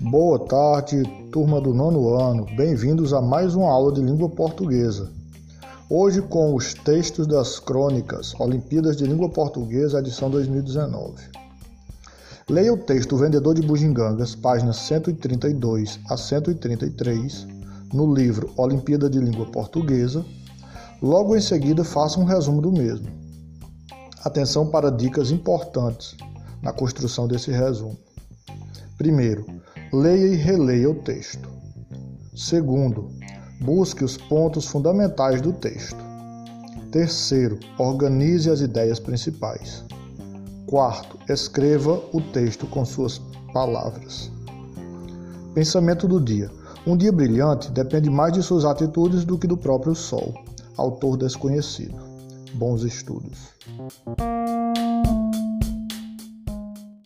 Boa tarde, turma do nono ano. Bem-vindos a mais uma aula de língua portuguesa. Hoje com os textos das crônicas Olimpíadas de Língua Portuguesa, edição 2019. Leia o texto Vendedor de Bugigangas, páginas 132 a 133, no livro Olimpíada de Língua Portuguesa. Logo em seguida, faça um resumo do mesmo. Atenção para dicas importantes na construção desse resumo. Primeiro, leia e releia o texto. Segundo, busque os pontos fundamentais do texto. Terceiro, organize as ideias principais. Quarto, escreva o texto com suas palavras. Pensamento do dia. Um dia brilhante depende mais de suas atitudes do que do próprio sol. Autor desconhecido. Bons estudos.